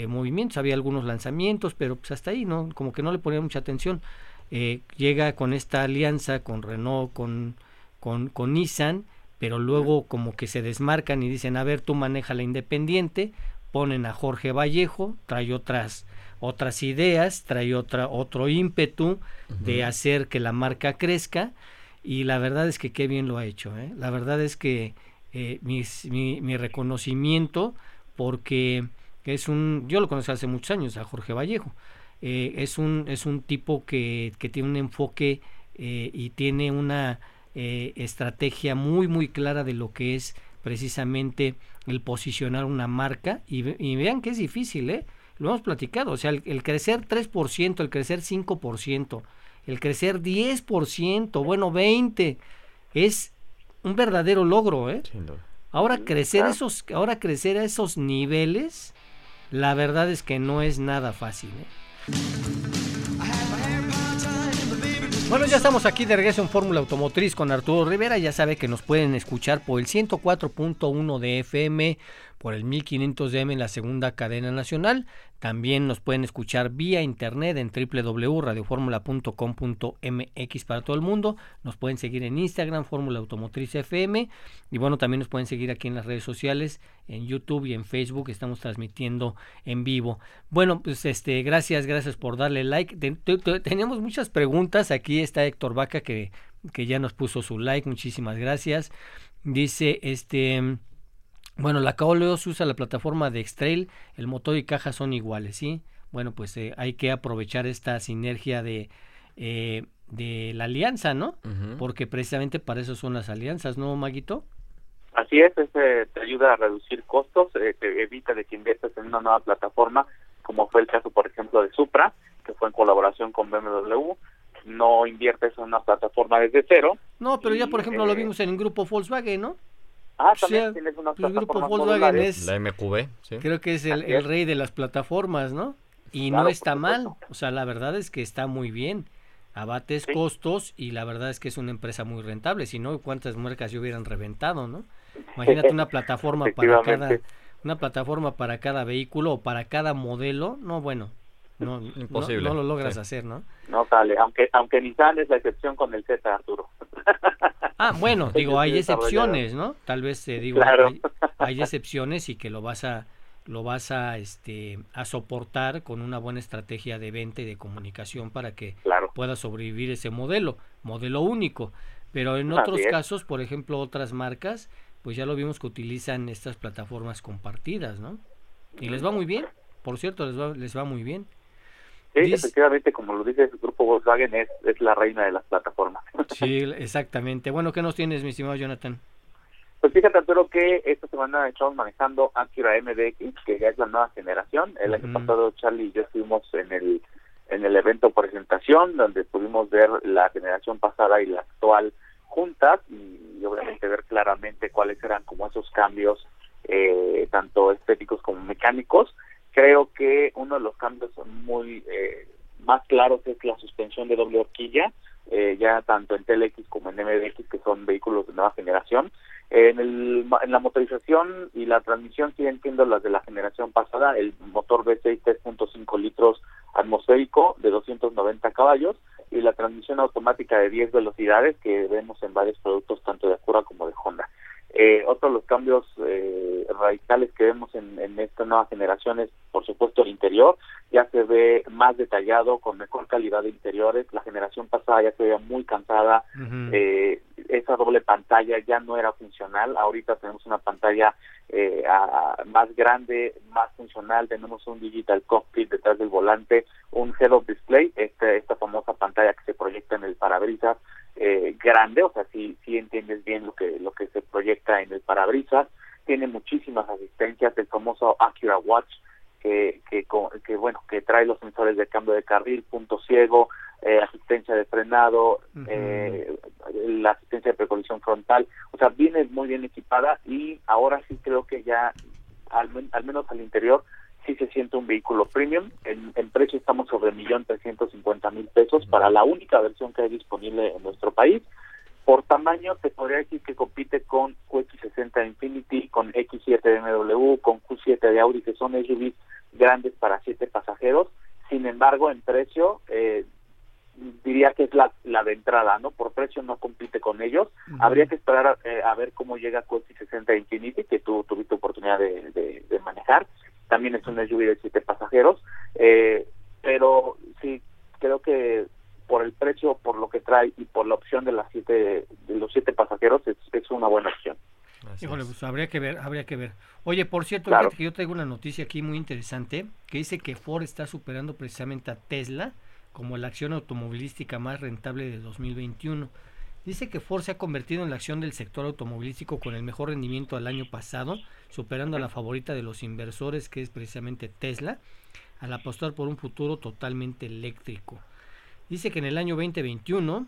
movimientos había algunos lanzamientos pero pues hasta ahí no como que no le ponía mucha atención. Llega con esta alianza con Renault con con, con Nissan pero luego como que se desmarcan y dicen, a ver, tú maneja la independiente, ponen a Jorge Vallejo, trae otras otras ideas, trae otra otro ímpetu de hacer que la marca crezca y la verdad es que qué bien lo ha hecho, ¿eh? la verdad es que eh, mi, mi, reconocimiento porque es un, yo lo conocí hace muchos años a Jorge Vallejo, eh, es un es un tipo que, que tiene un enfoque y tiene una eh, estrategia muy muy clara de lo que es precisamente el posicionar una marca y, vean que es difícil, ¿eh? Lo hemos platicado, o sea, el, crecer 3%, el crecer 5%, el crecer 10%, bueno, 20, es un verdadero logro, ¿eh? Ahora crecer esos, ahora crecer a esos niveles, la verdad es que no es nada fácil, ¿eh? Bueno, ya estamos aquí de regreso en Fórmula Automotriz con Arturo Rivera. Ya sabe que nos pueden escuchar por el 104.1 de FM, por el 1500 DM en la segunda cadena nacional. También nos pueden escuchar vía internet en www.radioformula.com.mx para todo el mundo. Nos pueden seguir en Instagram, Fórmula Automotriz FM. Y bueno, también nos pueden seguir aquí en las redes sociales, en YouTube y en Facebook. Estamos transmitiendo en vivo. Bueno, pues este, gracias, gracias por darle like. Tenemos muchas preguntas. Aquí está Héctor Vaca que, que ya nos puso su like. Muchísimas gracias. Dice este. Bueno, la KOLEO se usa la plataforma de Xtrail, el motor y caja son iguales, ¿sí? Bueno, pues eh, hay que aprovechar esta sinergia de, eh, de la alianza, ¿no? Porque precisamente para eso son las alianzas, ¿no, Maguito? Así es, te ayuda a reducir costos, eh, te evita de que inviertas en una nueva plataforma, como fue el caso, por ejemplo, de Supra, que fue en colaboración con BMW. No inviertes en una plataforma desde cero. No, pero ya por ejemplo lo eh, vimos en el grupo Volkswagen, ¿no? Ah, O sea, también tienes unas pues el grupo Volkswagen modulares. es, La MQB, sí. creo que es el, rey de las plataformas, ¿no? Y Claro, no está mal, o sea, la verdad es que está muy bien. Abates Sí. costos y la verdad es que es una empresa muy rentable, si no, cuántas marcas ya hubieran reventado, ¿no? Imagínate una plataforma para (laughs) cada una plataforma para cada vehículo o para cada modelo, no, bueno, no, no- Imposible, no, lo logras sí. hacer, ¿no? No sale, aunque aunque Nissan es la excepción con el Z, Arturo. (laughs) Ah, bueno, (laughs) digo, hay excepciones, ¿no? Tal vez te digo, Claro. hay, hay (laughs) excepciones y que lo vas a lo vas a este a soportar con una buena estrategia de venta y de comunicación para que Claro. pueda sobrevivir ese modelo, modelo único. Pero en Así otros es. casos, por ejemplo, otras marcas, pues ya lo vimos que utilizan estas plataformas compartidas, ¿no? Y les va muy bien, por cierto, les va, les va muy bien. Sí, efectivamente, como lo dice el grupo Volkswagen, es, es la reina de las plataformas. (laughs) Sí, exactamente. Bueno, ¿qué nos tienes, mi estimado Jonathan? Pues fíjate, Arturo, que esta semana estamos manejando Acura MDX, que ya es la nueva generación. El año pasado Charlie y yo estuvimos en el en el evento presentación, donde pudimos ver la generación pasada y la actual juntas y, obviamente ver claramente cuáles eran como esos cambios, eh, tanto estéticos como mecánicos. Creo que uno de los cambios muy eh, más claros es la suspensión de doble horquilla, eh, ya tanto en TLX como en MDX, que son vehículos de nueva generación. En, el, en la motorización y la transmisión siguen siendo las de la generación pasada, el motor V6 3.5 litros atmosférico de 290 caballos y la transmisión automática de 10 velocidades que vemos en varios productos tanto de Acura como de Honda. Eh, otro de los cambios eh, radicales que vemos en, en esta nueva generación es, por supuesto, el interior. Ya se ve más detallado, con mejor calidad de interiores. La generación pasada ya se veía muy cansada. Eh, esa doble pantalla ya no era funcional. Ahorita tenemos una pantalla eh, a- más grande, más funcional. Tenemos un digital cockpit detrás del volante, un head-up display, este, esta famosa pantalla que se proyecta en el parabrisas eh, grande, o sea, si si entiendes bien lo que lo que se proyecta en el parabrisas. Tiene muchísimas asistencias, el famoso Acura Watch que, que, que bueno que trae los sensores de cambio de carril, punto ciego, eh, asistencia de frenado, eh, la asistencia de precolisión frontal, o sea, viene muy bien equipada y ahora sí creo que ya al, men- al menos al interior sí se siente un vehículo premium. En, en precio estamos sobre millón trescientos cincuenta mil pesos para la única versión que hay disponible en nuestro país. Por tamaño, te podría decir que compite con QX60 Infinity, con X7 de BMW, con Q7 de Audi, que son SUVs grandes para siete pasajeros. Sin embargo, en precio, eh, diría que es la, la de entrada, ¿no? Por precio no compite con ellos. Habría que esperar a, eh, a ver cómo llega QX60 Infinity, que tú tuviste oportunidad de, de- de manejar. También es un SUV de siete pasajeros. Eh, pero sí, creo que por el precio, por lo que trae y por la opción de las siete de los siete pasajeros es, es una buena opción. Así Híjole, es. pues habría que ver, habría que ver. Oye, por cierto, Claro. que yo traigo una noticia aquí muy interesante que dice que Ford está superando precisamente a Tesla como la acción automovilística más rentable de 2021. Dice que Ford se ha convertido en la acción del sector automovilístico con el mejor rendimiento al año pasado, superando a la favorita de los inversores que es precisamente Tesla, al apostar por un futuro totalmente eléctrico. Dice que en el año 2021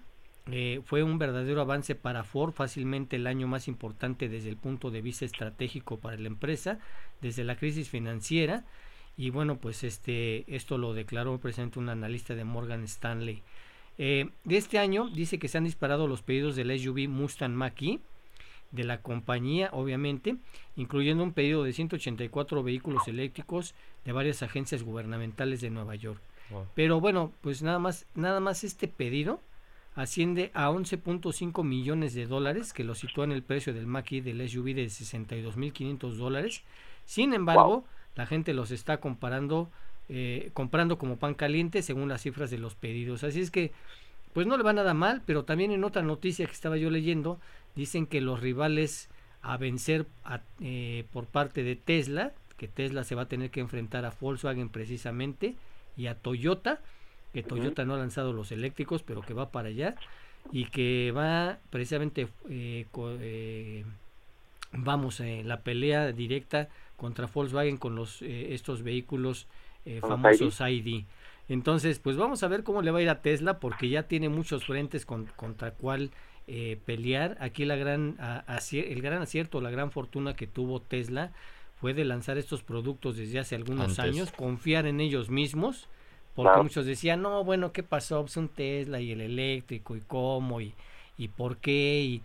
eh, fue un verdadero avance para Ford, fácilmente el año más importante desde el punto de vista estratégico para la empresa, desde la crisis financiera. Y bueno, pues este, esto lo declaró presente un analista de Morgan Stanley. Eh, de este año dice que se han disparado los pedidos del SUV Mustang Mach-E de la compañía, obviamente, incluyendo un pedido de 184 vehículos eléctricos de varias agencias gubernamentales de Nueva York. Wow. Pero bueno, pues nada más, nada más este pedido asciende a 11.5 millones de dólares, que lo sitúa en el precio del Mach-E del SUV de 62.500 dólares. Sin embargo, la gente los está comparando, eh, comprando como pan caliente según las cifras de los pedidos. Así es que, pues no le va nada mal, pero también en otra noticia que estaba yo leyendo, dicen que los rivales a vencer a- eh, por parte de Tesla, que Tesla se va a tener que enfrentar a Volkswagen precisamente y a Toyota, que. Toyota no ha lanzado los eléctricos, pero que va para allá y que va precisamente, eh, co- eh, vamos, en la pelea directa contra Volkswagen con los eh, estos vehículos eh, Con famosos ID. Entonces, pues vamos a ver cómo le va a ir a Tesla porque ya tiene muchos frentes contra cuál eh, pelear. Aquí la gran, el gran acierto, la gran fortuna que tuvo Tesla fue de lanzar estos productos desde hace algunos años, confiar en ellos mismos, porque muchos decían, no, bueno, ¿qué pasó? Pues un Tesla y el eléctrico y cómo y, y por qué y,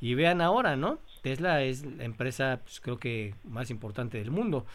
y vean ahora, ¿no? Tesla es la empresa, pues, creo que más importante del mundo.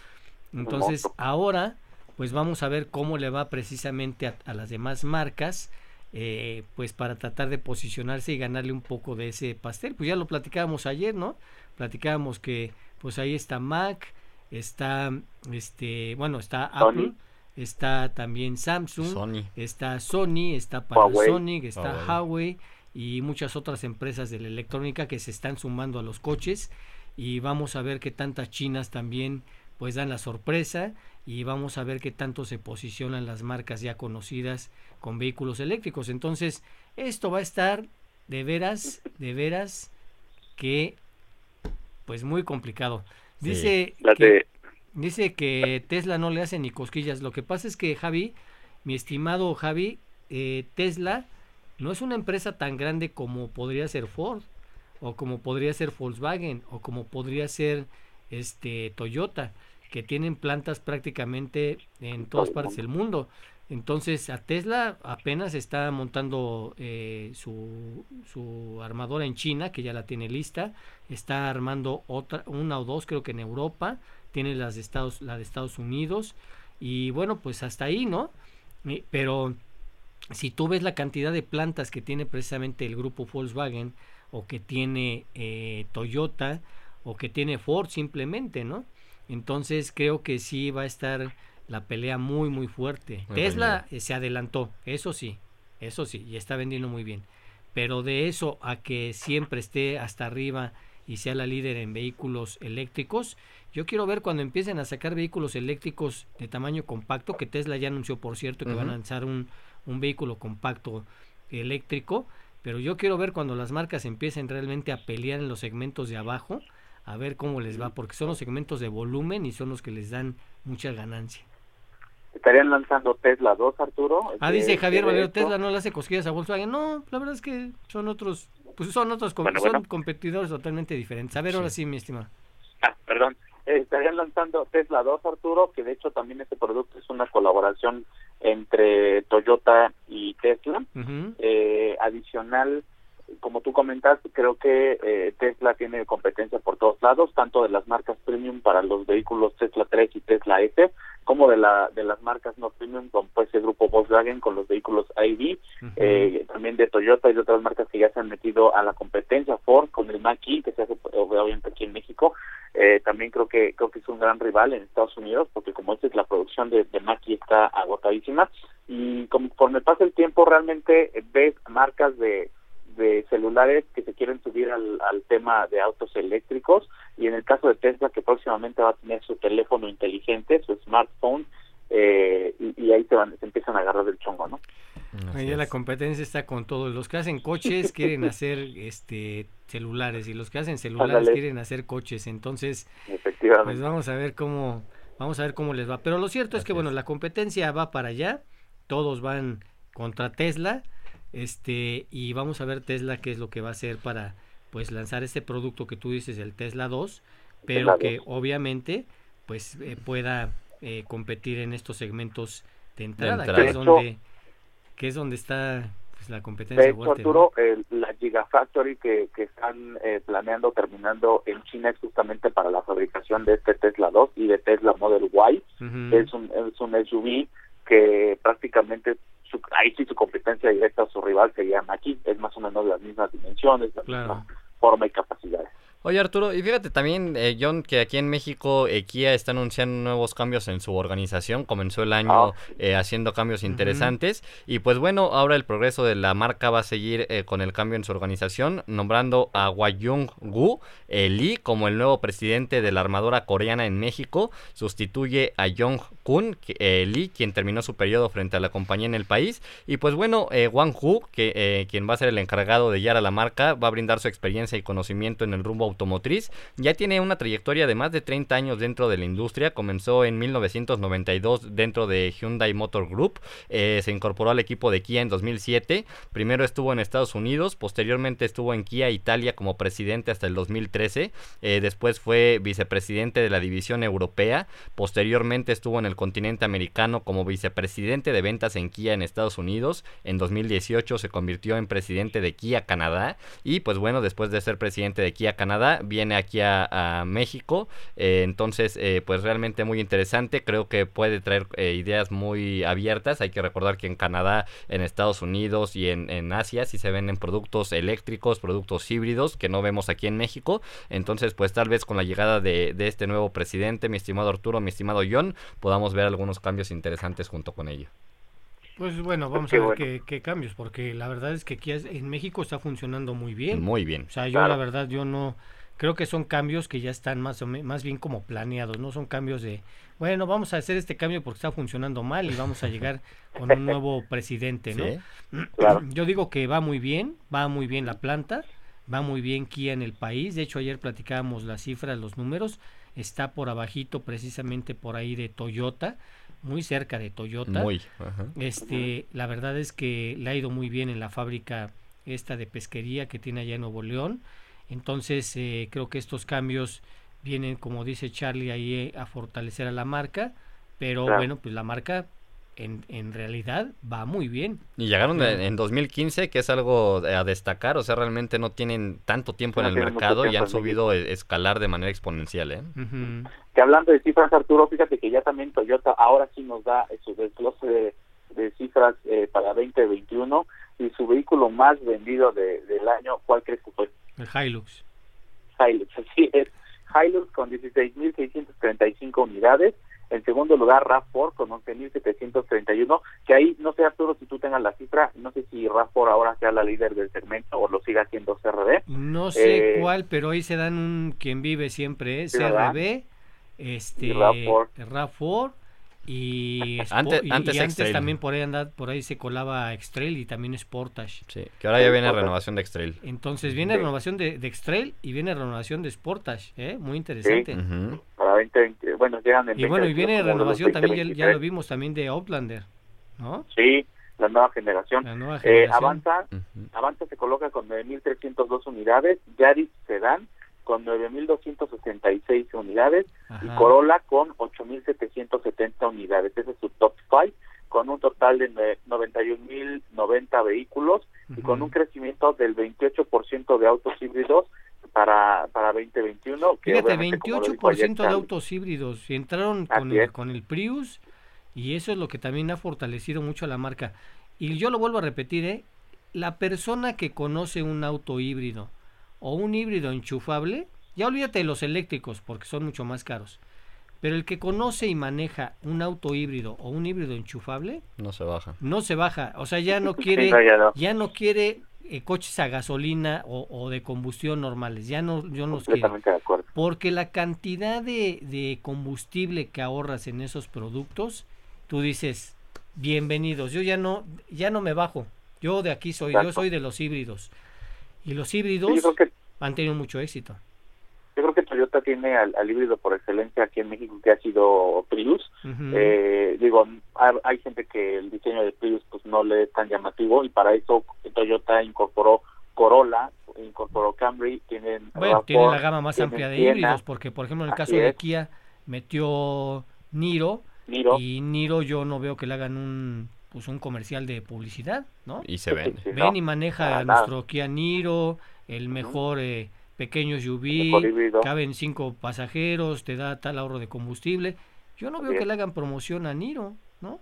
Entonces, ahora, pues vamos a ver cómo le va precisamente a, las demás marcas, eh, pues para tratar de posicionarse y ganarle un poco de ese pastel. Pues ya lo platicábamos ayer, ¿no? Platicábamos que, pues ahí está Mac, está, este, bueno, está Apple, está también Samsung, está Sony, está Panasonic, está Huawei. Y muchas otras empresas de la electrónica que se están sumando a los coches. Y vamos a ver qué tantas chinas también pues dan la sorpresa y vamos a ver qué tanto se posicionan las marcas ya conocidas con vehículos eléctricos. Entonces, esto va a estar de veras, de veras que pues muy complicado. Dice que, dice que Tesla no le hace ni cosquillas. Lo que pasa es que Javi, mi estimado Javi, eh, Tesla no es una empresa tan grande como podría ser Ford o como podría ser Volkswagen o como podría ser este Toyota que tienen plantas prácticamente en todas partes del mundo. Entonces a Tesla apenas está montando eh, su, su, armadora en China que ya la tiene lista. Está armando otra una o dos creo que en Europa tiene las de Estados la de Estados Unidos y bueno pues hasta ahí no pero si tú ves la cantidad de plantas que tiene precisamente el grupo Volkswagen o que tiene eh, Toyota o que tiene Ford simplemente, ¿no? Entonces creo que sí va a estar la pelea muy muy fuerte. Tesla eh, se adelantó, eso sí, eso sí, y está vendiendo muy bien. Pero de eso a que siempre esté hasta arriba y sea la líder en vehículos eléctricos, yo quiero ver cuando empiecen a sacar vehículos eléctricos de tamaño compacto, que Tesla ya anunció por cierto que van a lanzar un, un vehículo compacto eléctrico, pero yo quiero ver cuando las marcas empiecen realmente a pelear en los segmentos de abajo, a ver cómo les va, porque son los segmentos de volumen y son los que les dan mucha ganancia. ¿Estarían lanzando Tesla 2, Arturo? Ah, dice Javier Valero, Tesla no le hace cosquillas a Volkswagen. No, la verdad es que son otros, pues son otros, son competidores totalmente diferentes. A ver, ahora sí, mi estimado. Ah, perdón. Eh, estarían lanzando Tesla 2, Arturo, que de hecho también este producto es una colaboración entre Toyota y Tesla. eh, adicional, como tú comentas, creo que eh, Tesla tiene competencia por todos lados, tanto de las marcas premium para los vehículos Tesla 3 y Tesla S, como de la de las marcas no premium, como pues el grupo Volkswagen con los vehículos ID, eh, también de Toyota y de otras marcas que ya se han metido a la competencia, Ford con el Mach-E, que se hace obviamente aquí en México, eh, también creo que creo que es un gran rival en Estados Unidos, porque como es la producción de, de Mach-E está agotadísima, y conforme pasa el tiempo realmente ves marcas de de celulares que se quieren subir al, tema de autos eléctricos y en el caso de Tesla que próximamente va a tener su teléfono inteligente, su smartphone eh, y, ahí se, van, se empiezan a agarrar del chongo, ¿no? Ahí la competencia está con todos. Los que hacen coches (laughs) quieren hacer este celulares y los que hacen celulares quieren hacer coches. Entonces, pues vamos a ver cómo vamos a ver cómo les va. Pero lo cierto es que bueno, la competencia va para allá. Todos van contra Tesla este, y vamos a ver Tesla qué es lo que va a hacer para pues lanzar este producto que tú dices, el Tesla 2, pero que obviamente pues eh, pueda eh, competir en estos segmentos de entrada, Que, es donde, que es donde está pues, la competencia. De hecho, Arturo, la Gigafactory que, que están eh, planeando terminando en China es justamente para la fabricación de este Tesla 2 y de Tesla Model Y. es, un, es un SUV que prácticamente ahí sí su competencia directa a su rival sería aquí, es más o menos las mismas dimensiones, la misma forma y capacidades. Oye Arturo, y fíjate también, eh, John, que aquí en México eh, Kia está anunciando nuevos cambios en su organización, comenzó el año ah. eh, haciendo cambios interesantes. Y pues bueno, ahora el progreso de la marca va a seguir con el cambio en su organización, nombrando a Wayung Gu Lee como el nuevo presidente de la armadora coreana en México, sustituye a Jong Kun eh, Lee, quien terminó su periodo frente a la compañía en el país. Y pues bueno, eh, Wang Hu, que, quien va a ser el encargado de guiar a la marca, va a brindar su experiencia y conocimiento en el rumbo automotriz. Ya tiene una trayectoria de más de 30 años dentro de la industria. Comenzó en 1992 dentro de Hyundai Motor Group. se incorporó al equipo de Kia en 2007. Primero estuvo en Estados Unidos, posteriormente estuvo en Kia Italia como presidente hasta el 2013. después fue vicepresidente de la división europea. Posteriormente estuvo en el continente americano como vicepresidente de ventas en Kia en Estados Unidos. En 2018 se convirtió en presidente de Kia Canadá. Y pues bueno, después de ser presidente de Kia Canadá, viene aquí a, México. Eh, entonces, eh, pues realmente muy interesante. Creo que puede traer eh, ideas muy abiertas. Hay que recordar que en Canadá, en Estados Unidos y en, en Asia sí se venden productos eléctricos, productos híbridos que no vemos aquí en México. Entonces, pues tal vez con la llegada de, de este nuevo presidente, mi estimado Arturo, mi estimado John, podamos ver algunos cambios interesantes junto con ello. Pues bueno, vamos a ver qué, cambios, porque la verdad es que aquí en México está funcionando muy bien. Muy bien. O sea, yo la verdad, yo no, creo que son cambios que ya están más o más bien como planeados, no son cambios de, bueno, vamos a hacer este cambio porque está funcionando mal y vamos a llegar (laughs) con un nuevo presidente, ¿no? Yo digo que va muy bien, va muy bien la planta, va muy bien Kia en el país, de hecho ayer platicábamos las cifras, los números, está por abajito precisamente por ahí de Toyota, muy cerca de Toyota. Muy, Este, la verdad es que le ha ido muy bien en la fábrica esta de pesquería que tiene allá en Nuevo León. Entonces, eh, creo que estos cambios vienen, como dice Charlie, ahí eh, a fortalecer a la marca, pero bueno, pues la marca en, en realidad va muy bien. Y llegaron en 2015, que es algo a destacar, o sea, realmente no tienen tanto tiempo en el mercado y han subido e, escalar de manera exponencial. ¿eh? Que hablando de cifras, Arturo, fíjate que ya también Toyota ahora sí nos da su desglose de, cifras eh, para 2021 y su vehículo más vendido de, del año, ¿cuál crees que fue? El Hilux. Hilux, así es. Hilux con 16.635 unidades en segundo lugar, RAV4 con 11.731, que ahí no sé Arturo si tú tengas la cifra, no sé si RAV4 ahora sea la líder del segmento o lo siga haciendo CRB. No sé eh, cuál, pero ahí se dan un quien vive siempre, ¿eh? CRB, este, RAV4 y, antes, antes, también por ahí anda, por ahí se colaba Extrail y también Sportage. Sí, que ahora ya viene renovación de Extrail. Entonces viene renovación de, de Extrail y viene renovación de Sportage, ¿eh? muy interesante. Para 20, bueno, llegan Y bueno, y viene renovación también, ya, lo vimos también de Outlander, ¿no? Sí, la nueva generación. Eh, Avanza, Avanza se coloca con 9.302 unidades, Yaris Sedan con 9.266 unidades y Corolla con 8.770 unidades. Ese es su top 5 con un total de 91.090 vehículos y con un crecimiento del 28% de autos híbridos para, para 2021. Que Fíjate, 28% de autos híbridos. Entraron con el, con el Prius y eso es lo que también ha fortalecido mucho a la marca. Y yo lo vuelvo a repetir, ¿eh? la persona que conoce un auto híbrido o un híbrido enchufable, ya olvídate de los eléctricos porque son mucho más caros. Pero el que conoce y maneja un auto híbrido o un híbrido enchufable, no se baja. No se baja, o sea, ya no (laughs) quiere ya, no. quiere eh, coches a gasolina o, de combustión normales, ya no yo no quiere. Porque la cantidad de, de combustible que ahorras en esos productos, tú dices, bienvenidos, yo ya no ya no me bajo. Yo de aquí soy, yo soy de los híbridos. Y los híbridos han tenido mucho éxito. Yo creo que Toyota tiene al, híbrido por excelencia aquí en México que ha sido Prius. eh, digo, hay, gente que el diseño de Prius pues no le es tan llamativo y para eso Toyota incorporó Corolla, incorporó Camry, tienen bueno, tiene la gama más amplia de híbridos porque por ejemplo en el caso de Kia metió Niro, Niro, y Niro yo no veo que le hagan un pues un comercial de publicidad, ¿no? Y se ven. ven y maneja nuestro Kia Niro, el mejor eh, pequeño SUV, caben cinco pasajeros, te da tal ahorro de combustible. Yo no veo que le hagan promoción a Niro, ¿no?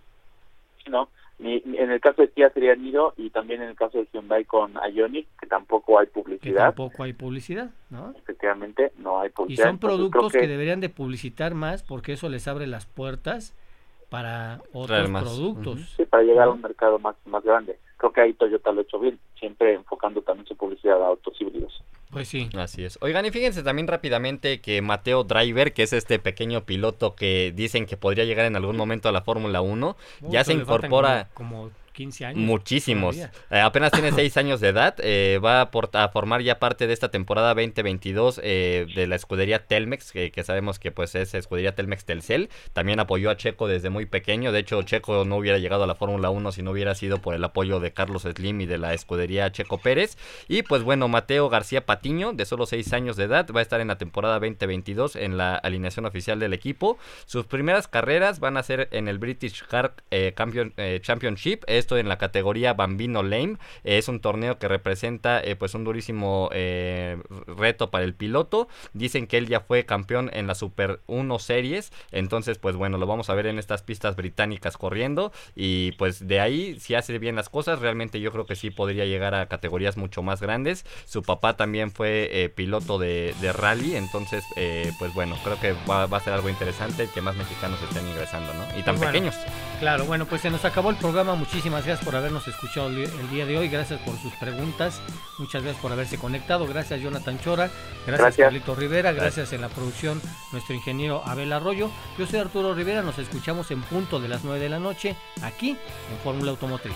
No, ni, en el caso de Kia sería Niro y también en el caso de Hyundai con Ioniq, que tampoco hay publicidad. tampoco hay publicidad, ¿no? Efectivamente, no hay publicidad. Y son productos que... que deberían de publicitar más porque eso les abre las puertas para otros productos. Sí, para llegar a un mercado más, más grande. Creo que ahí Toyota lo ha hecho bien, siempre enfocando también su publicidad a autos híbridos. Pues sí. Así es. Oigan, y fíjense también rápidamente que Mateo Driver, que es este pequeño piloto que dicen que podría llegar en algún momento a la Fórmula 1, ya se incorpora... como 15 años. Muchísimos. Eh, apenas tiene 6 años de edad. Eh, va a, formar ya parte de esta temporada 2022 eh, de la escudería Telmex, que, sabemos que pues es escudería Telmex Telcel. También apoyó a Checo desde muy pequeño. De hecho, Checo no hubiera llegado a la Fórmula 1 si no hubiera sido por el apoyo de Carlos Slim y de la escudería Checo Pérez. Y pues bueno, Mateo García Patiño, de solo 6 años de edad, va a estar en la temporada 2022 en la alineación oficial del equipo. Sus primeras carreras van a ser en el British Car Championship. Es esto en la categoría Bambino Lame. es un torneo que representa eh, pues un durísimo eh, reto para el piloto. Dicen que él ya fue campeón en la Super 1 Series. Entonces, pues bueno, lo vamos a ver en estas pistas británicas corriendo. Y pues de ahí, si hace bien las cosas, realmente yo creo que sí podría llegar a categorías mucho más grandes. Su papá también fue eh, piloto de, rally. Entonces, pues bueno, creo que va, a ser algo interesante que más mexicanos estén ingresando, ¿no? Y tan pequeños. Claro, bueno, pues se nos acabó el programa. Muchísimas gracias por habernos escuchado el día de hoy, gracias por sus preguntas, muchas gracias por haberse conectado, gracias Jonathan Chora, gracias, Carlito Rivera, gracias. En la producción nuestro ingeniero Abel Arroyo. Yo soy Arturo Rivera, nos escuchamos en punto de las 9 de la noche aquí en Fórmula Automotriz.